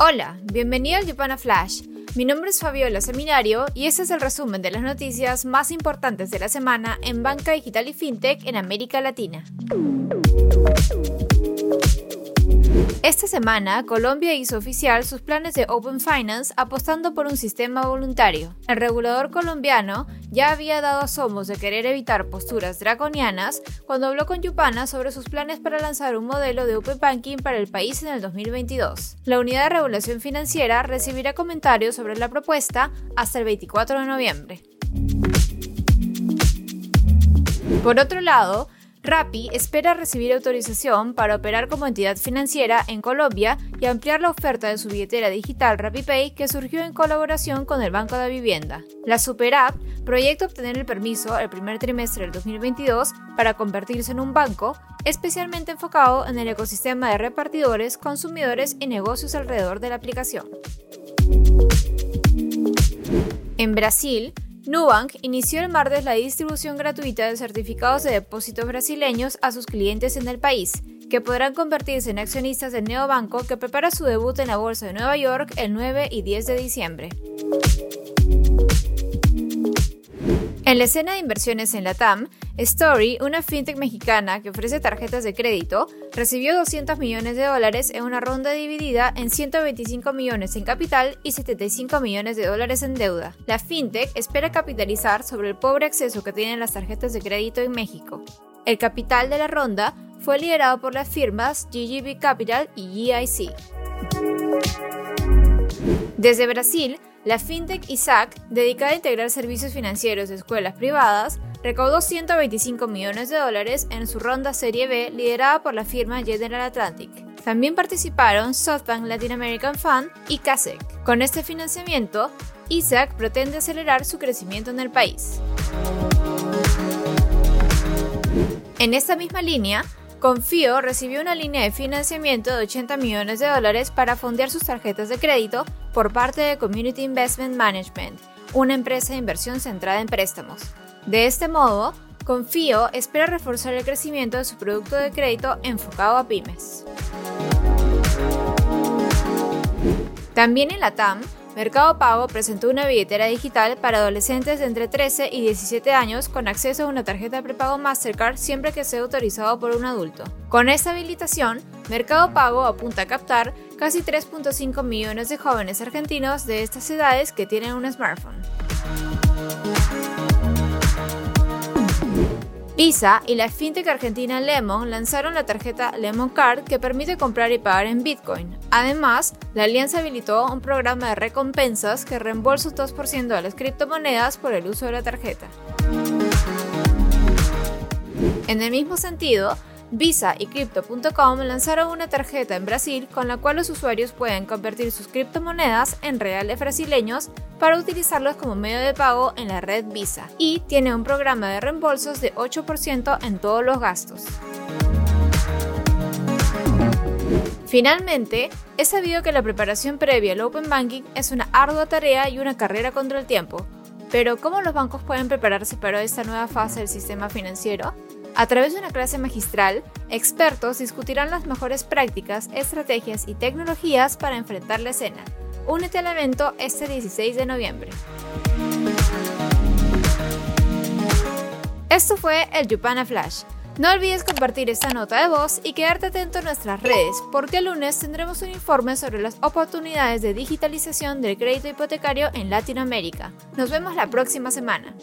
Hola, bienvenido al Yupana Flash. Mi nombre es Fabiola Seminario y este es el resumen de las noticias más importantes de la semana en banca digital y fintech en América Latina. Esta semana, Colombia hizo oficial sus planes de Open Finance apostando por un sistema voluntario. El regulador colombiano ya había dado asomos de querer evitar posturas draconianas cuando habló con Yupana sobre sus planes para lanzar un modelo de Open Banking para el país en el 2022. La Unidad de Regulación Financiera recibirá comentarios sobre la propuesta hasta el 24 de noviembre. Por otro lado, Rappi espera recibir autorización para operar como entidad financiera en Colombia y ampliar la oferta de su billetera digital RappiPay que surgió en colaboración con el Banco de Vivienda. La Super App proyecta obtener el permiso el primer trimestre del 2022 para convertirse en un banco especialmente enfocado en el ecosistema de repartidores, consumidores y negocios alrededor de la aplicación. En Brasil, Nubank inició el martes la distribución gratuita de certificados de depósitos brasileños a sus clientes en el país, que podrán convertirse en accionistas del neobanco que prepara su debut en la Bolsa de Nueva York el 9 y 10 de diciembre. En la escena de inversiones en la TAM, Story, una fintech mexicana que ofrece tarjetas de crédito, recibió 200 millones de dólares en una ronda dividida en 125 millones en capital y 75 millones de dólares en deuda. La fintech espera capitalizar sobre el pobre acceso que tienen las tarjetas de crédito en México. El capital de la ronda fue liderado por las firmas GGB Capital y GIC. Desde Brasil, la fintech ISAC, dedicada a integrar servicios financieros de escuelas privadas, recaudó 125 millones de dólares en su ronda Serie B liderada por la firma General Atlantic. También participaron SoftBank Latin American Fund y CASEC. Con este financiamiento, ISAC pretende acelerar su crecimiento en el país. En esta misma línea, Confío recibió una línea de financiamiento de 80 millones de dólares para fondear sus tarjetas de crédito por parte de Community Investment Management, una empresa de inversión centrada en préstamos. De este modo, Confío espera reforzar el crecimiento de su producto de crédito enfocado a pymes. También en la TAM, Mercado Pago presentó una billetera digital para adolescentes de entre 13 y 17 años con acceso a una tarjeta prepago Mastercard siempre que sea autorizado por un adulto. Con esta habilitación, Mercado Pago apunta a captar casi 3.5 millones de jóvenes argentinos de estas edades que tienen un smartphone. Visa y la fintech argentina Lemon lanzaron la tarjeta Lemon Card que permite comprar y pagar en Bitcoin. Además, la alianza habilitó un programa de recompensas que reembolsa un 2% de las criptomonedas por el uso de la tarjeta. En el mismo sentido, Visa y Crypto.com lanzaron una tarjeta en Brasil con la cual los usuarios pueden convertir sus criptomonedas en reales brasileños para utilizarlos como medio de pago en la red Visa y tiene un programa de reembolsos de 8% en todos los gastos. Finalmente, he sabido que la preparación previa al Open Banking es una ardua tarea y una carrera contra el tiempo. Pero, ¿cómo los bancos pueden prepararse para esta nueva fase del sistema financiero? A través de una clase magistral, expertos discutirán las mejores prácticas, estrategias y tecnologías para enfrentar la escena. Únete al evento este 16 de noviembre. Esto fue el Yupana Flash. No olvides compartir esta nota de voz y quedarte atento a nuestras redes, porque el lunes tendremos un informe sobre las oportunidades de digitalización del crédito hipotecario en Latinoamérica. Nos vemos la próxima semana.